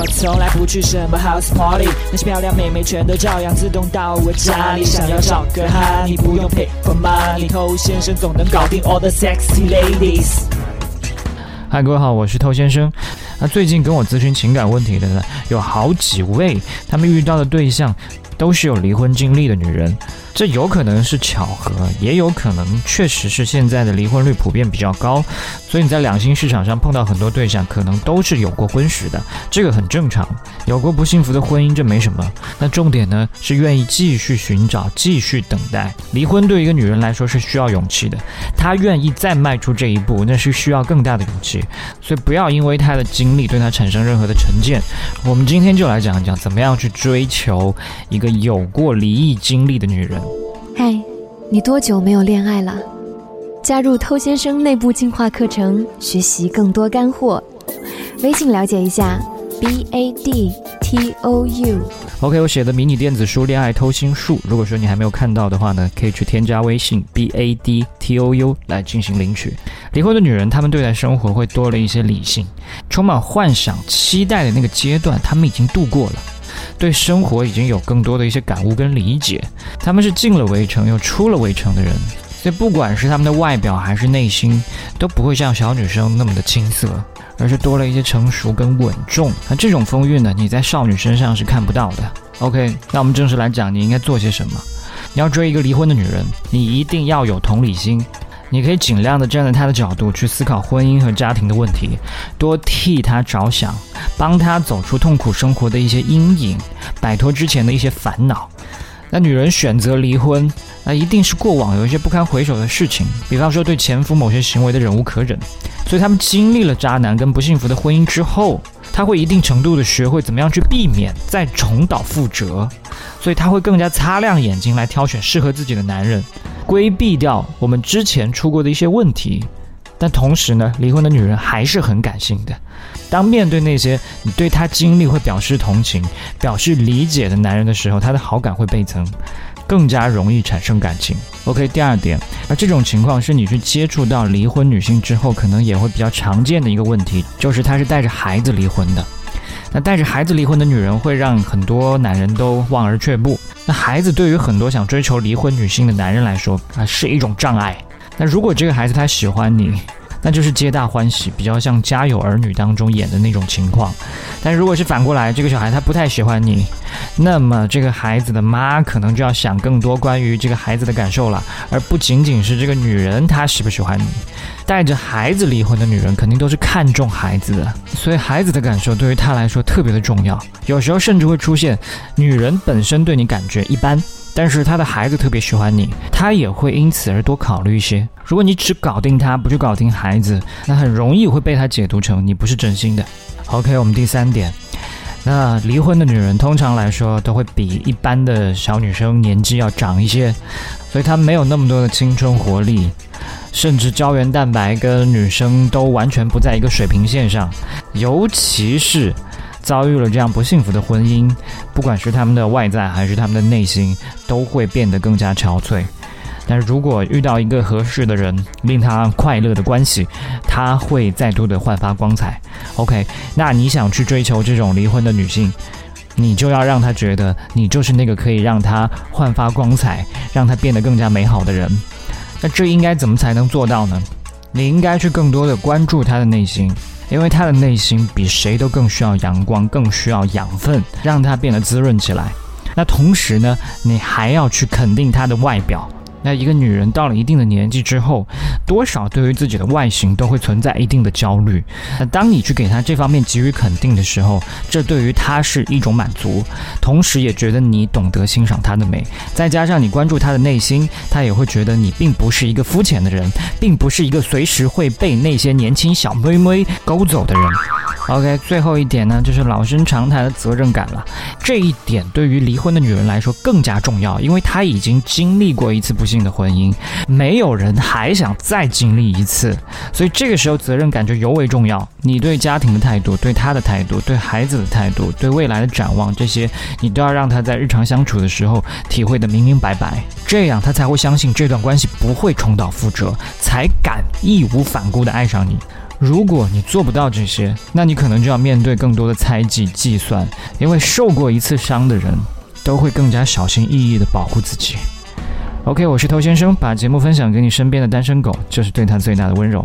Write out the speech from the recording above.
我从来不去什么 house party，那些漂亮妹妹全都照样自动到我家里。想要找个哈，你不用 pay for money，偷先生总能搞定 all the sexy ladies。嗨，各位好，我是偷先生。那最近跟我咨询情感问题的呢，有好几位，他们遇到的对象都是有离婚经历的女人。这有可能是巧合，也有可能确实是现在的离婚率普遍比较高，所以你在两性市场上碰到很多对象，可能都是有过婚史的，这个很正常。有过不幸福的婚姻，这没什么。那重点呢是愿意继续寻找，继续等待。离婚对一个女人来说是需要勇气的，她愿意再迈出这一步，那是需要更大的勇气。所以不要因为她的经历对她产生任何的成见。我们今天就来讲一讲，怎么样去追求一个有过离异经历的女人。嗨，你多久没有恋爱了？加入偷先生内部进化课程，学习更多干货。微信了解一下，b a d t o u。OK，我写的迷你电子书《恋爱偷心术》，如果说你还没有看到的话呢，可以去添加微信 b a d t o u 来进行领取。离婚的女人，她们对待生活会多了一些理性，充满幻想、期待的那个阶段，她们已经度过了。对生活已经有更多的一些感悟跟理解，他们是进了围城又出了围城的人，所以不管是他们的外表还是内心，都不会像小女生那么的青涩，而是多了一些成熟跟稳重。那这种风韵呢，你在少女身上是看不到的。OK，那我们正式来讲，你应该做些什么？你要追一个离婚的女人，你一定要有同理心。你可以尽量的站在他的角度去思考婚姻和家庭的问题，多替他着想，帮他走出痛苦生活的一些阴影，摆脱之前的一些烦恼。那女人选择离婚，那一定是过往有一些不堪回首的事情，比方说对前夫某些行为的忍无可忍，所以他们经历了渣男跟不幸福的婚姻之后，他会一定程度的学会怎么样去避免再重蹈覆辙，所以他会更加擦亮眼睛来挑选适合自己的男人。规避掉我们之前出过的一些问题，但同时呢，离婚的女人还是很感性的。当面对那些你对她经历会表示同情、表示理解的男人的时候，她的好感会倍增，更加容易产生感情。OK，第二点，而这种情况是你去接触到离婚女性之后，可能也会比较常见的一个问题，就是她是带着孩子离婚的。那带着孩子离婚的女人会让很多男人都望而却步。那孩子对于很多想追求离婚女性的男人来说啊，是一种障碍。那如果这个孩子他喜欢你，那就是皆大欢喜，比较像《家有儿女》当中演的那种情况。但如果是反过来，这个小孩他不太喜欢你，那么这个孩子的妈可能就要想更多关于这个孩子的感受了，而不仅仅是这个女人她喜不喜欢你。带着孩子离婚的女人肯定都是看重孩子的，所以孩子的感受对于她来说特别的重要。有时候甚至会出现，女人本身对你感觉一般，但是她的孩子特别喜欢你，她也会因此而多考虑一些。如果你只搞定她，不去搞定孩子，那很容易会被她解读成你不是真心的。OK，我们第三点，那离婚的女人通常来说都会比一般的小女生年纪要长一些，所以她没有那么多的青春活力。甚至胶原蛋白跟女生都完全不在一个水平线上，尤其是遭遇了这样不幸福的婚姻，不管是他们的外在还是他们的内心，都会变得更加憔悴。但是如果遇到一个合适的人，令他快乐的关系，他会再度的焕发光彩。OK，那你想去追求这种离婚的女性，你就要让她觉得你就是那个可以让她焕发光彩，让她变得更加美好的人。那这应该怎么才能做到呢？你应该去更多的关注他的内心，因为他的内心比谁都更需要阳光，更需要养分，让他变得滋润起来。那同时呢，你还要去肯定他的外表。那一个女人到了一定的年纪之后，多少对于自己的外形都会存在一定的焦虑。那当你去给她这方面给予肯定的时候，这对于她是一种满足，同时也觉得你懂得欣赏她的美。再加上你关注她的内心，她也会觉得你并不是一个肤浅的人，并不是一个随时会被那些年轻小妹妹勾走的人。OK，最后一点呢，就是老生常谈的责任感了。这一点对于离婚的女人来说更加重要，因为她已经经历过一次不幸的婚姻，没有人还想再经历一次，所以这个时候责任感就尤为重要。你对家庭的态度、对她的态度、对孩子的态度、对未来的展望，这些你都要让她在日常相处的时候体会的明明白白，这样她才会相信这段关系不会重蹈覆辙，才敢义无反顾的爱上你。如果你做不到这些，那你可能就要面对更多的猜忌、计算，因为受过一次伤的人，都会更加小心翼翼地保护自己。OK，我是头先生，把节目分享给你身边的单身狗，这是对他最大的温柔。